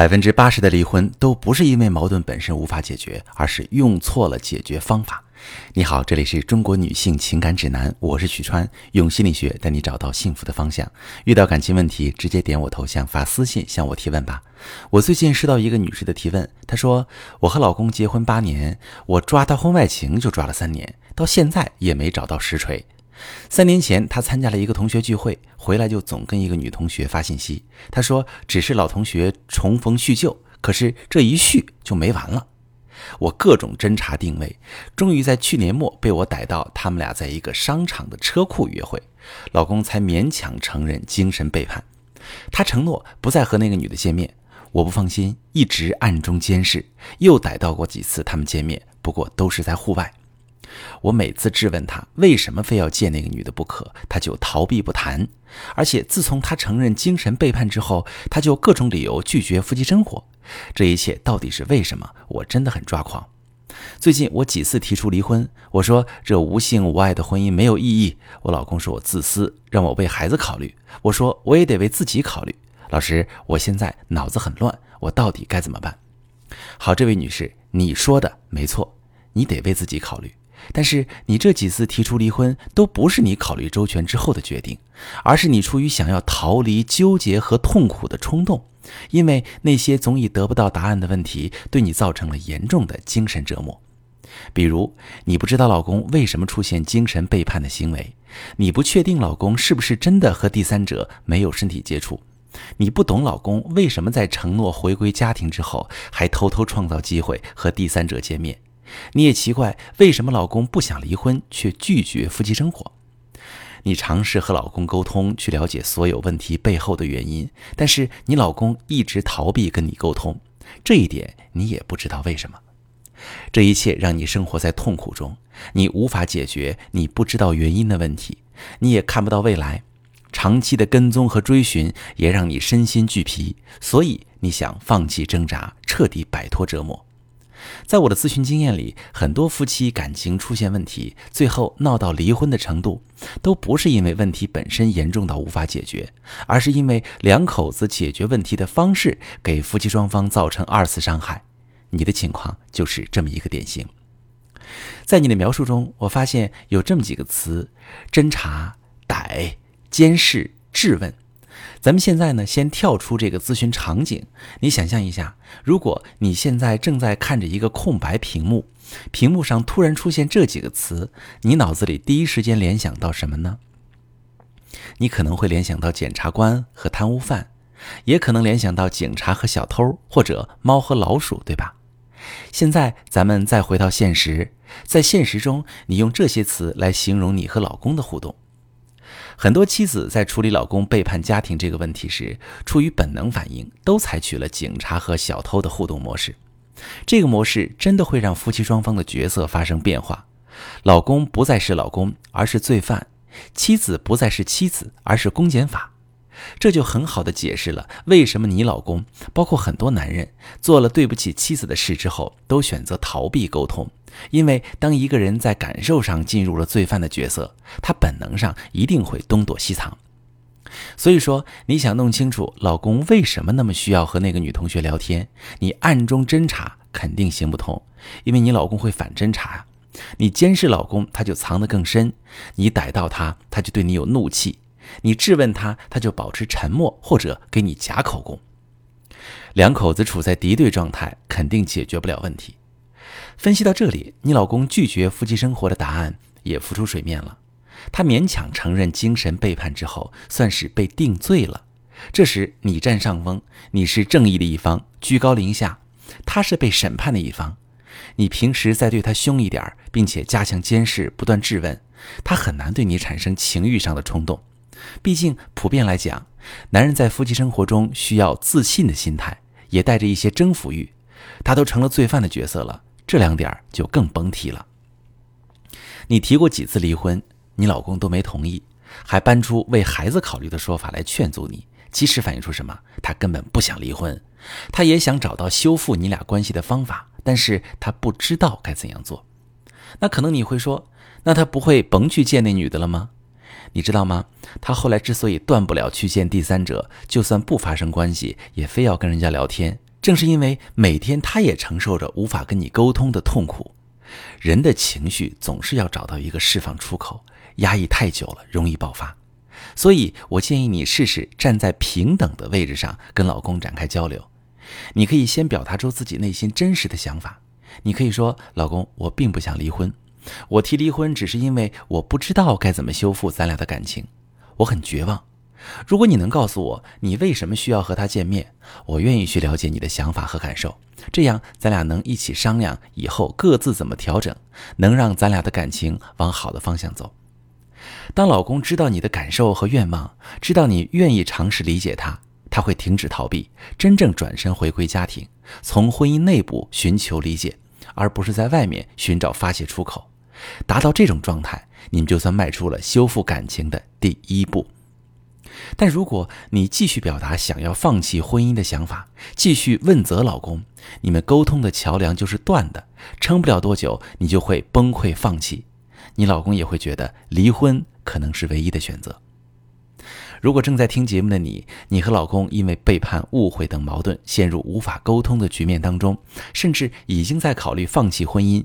百分之八十的离婚都不是因为矛盾本身无法解决，而是用错了解决方法。你好，这里是中国女性情感指南，我是许川，用心理学带你找到幸福的方向。遇到感情问题，直接点我头像发私信向我提问吧。我最近收到一个女士的提问，她说：“我和老公结婚八年，我抓他婚外情就抓了三年，到现在也没找到实锤。”三年前，他参加了一个同学聚会，回来就总跟一个女同学发信息。他说只是老同学重逢叙旧，可是这一叙就没完了。我各种侦查定位，终于在去年末被我逮到他们俩在一个商场的车库约会，老公才勉强承认精神背叛。他承诺不再和那个女的见面，我不放心，一直暗中监视，又逮到过几次他们见面，不过都是在户外。我每次质问他为什么非要见那个女的不可，他就逃避不谈。而且自从他承认精神背叛之后，他就各种理由拒绝夫妻生活。这一切到底是为什么？我真的很抓狂。最近我几次提出离婚，我说这无性无爱的婚姻没有意义。我老公说我自私，让我为孩子考虑。我说我也得为自己考虑。老师，我现在脑子很乱，我到底该怎么办？好，这位女士，你说的没错，你得为自己考虑。但是你这几次提出离婚，都不是你考虑周全之后的决定，而是你出于想要逃离纠结和痛苦的冲动，因为那些总以得不到答案的问题，对你造成了严重的精神折磨。比如，你不知道老公为什么出现精神背叛的行为，你不确定老公是不是真的和第三者没有身体接触，你不懂老公为什么在承诺回归家庭之后，还偷偷创造机会和第三者见面。你也奇怪为什么老公不想离婚却拒绝夫妻生活？你尝试和老公沟通，去了解所有问题背后的原因，但是你老公一直逃避跟你沟通，这一点你也不知道为什么。这一切让你生活在痛苦中，你无法解决你不知道原因的问题，你也看不到未来，长期的跟踪和追寻也让你身心俱疲，所以你想放弃挣扎，彻底摆脱折磨。在我的咨询经验里，很多夫妻感情出现问题，最后闹到离婚的程度，都不是因为问题本身严重到无法解决，而是因为两口子解决问题的方式给夫妻双方造成二次伤害。你的情况就是这么一个典型。在你的描述中，我发现有这么几个词：侦查、逮、监视、质问。咱们现在呢，先跳出这个咨询场景，你想象一下，如果你现在正在看着一个空白屏幕，屏幕上突然出现这几个词，你脑子里第一时间联想到什么呢？你可能会联想到检察官和贪污犯，也可能联想到警察和小偷，或者猫和老鼠，对吧？现在咱们再回到现实，在现实中，你用这些词来形容你和老公的互动。很多妻子在处理老公背叛家庭这个问题时，出于本能反应，都采取了警察和小偷的互动模式。这个模式真的会让夫妻双方的角色发生变化，老公不再是老公，而是罪犯；妻子不再是妻子，而是公检法。这就很好的解释了为什么你老公，包括很多男人，做了对不起妻子的事之后，都选择逃避沟通。因为当一个人在感受上进入了罪犯的角色，他本能上一定会东躲西藏。所以说，你想弄清楚老公为什么那么需要和那个女同学聊天，你暗中侦查肯定行不通，因为你老公会反侦查呀。你监视老公，他就藏得更深；你逮到他，他就对你有怒气。你质问他，他就保持沉默或者给你假口供。两口子处在敌对状态，肯定解决不了问题。分析到这里，你老公拒绝夫妻生活的答案也浮出水面了。他勉强承认精神背叛之后，算是被定罪了。这时你占上风，你是正义的一方，居高临下；他是被审判的一方。你平时再对他凶一点，并且加强监视，不断质问，他很难对你产生情欲上的冲动。毕竟，普遍来讲，男人在夫妻生活中需要自信的心态，也带着一些征服欲。他都成了罪犯的角色了，这两点就更甭提了。你提过几次离婚，你老公都没同意，还搬出为孩子考虑的说法来劝阻你。其实反映出什么？他根本不想离婚，他也想找到修复你俩关系的方法，但是他不知道该怎样做。那可能你会说，那他不会甭去见那女的了吗？你知道吗？他后来之所以断不了去见第三者，就算不发生关系，也非要跟人家聊天，正是因为每天他也承受着无法跟你沟通的痛苦，人的情绪总是要找到一个释放出口，压抑太久了容易爆发。所以我建议你试试站在平等的位置上跟老公展开交流。你可以先表达出自己内心真实的想法。你可以说：“老公，我并不想离婚，我提离婚只是因为我不知道该怎么修复咱俩的感情，我很绝望。如果你能告诉我你为什么需要和他见面，我愿意去了解你的想法和感受，这样咱俩能一起商量以后各自怎么调整，能让咱俩的感情往好的方向走。”当老公知道你的感受和愿望，知道你愿意尝试理解他，他会停止逃避，真正转身回归家庭，从婚姻内部寻求理解，而不是在外面寻找发泄出口。达到这种状态，你们就算迈出了修复感情的第一步。但如果你继续表达想要放弃婚姻的想法，继续问责老公，你们沟通的桥梁就是断的，撑不了多久，你就会崩溃放弃。你老公也会觉得离婚可能是唯一的选择。如果正在听节目的你，你和老公因为背叛、误会等矛盾陷入无法沟通的局面当中，甚至已经在考虑放弃婚姻，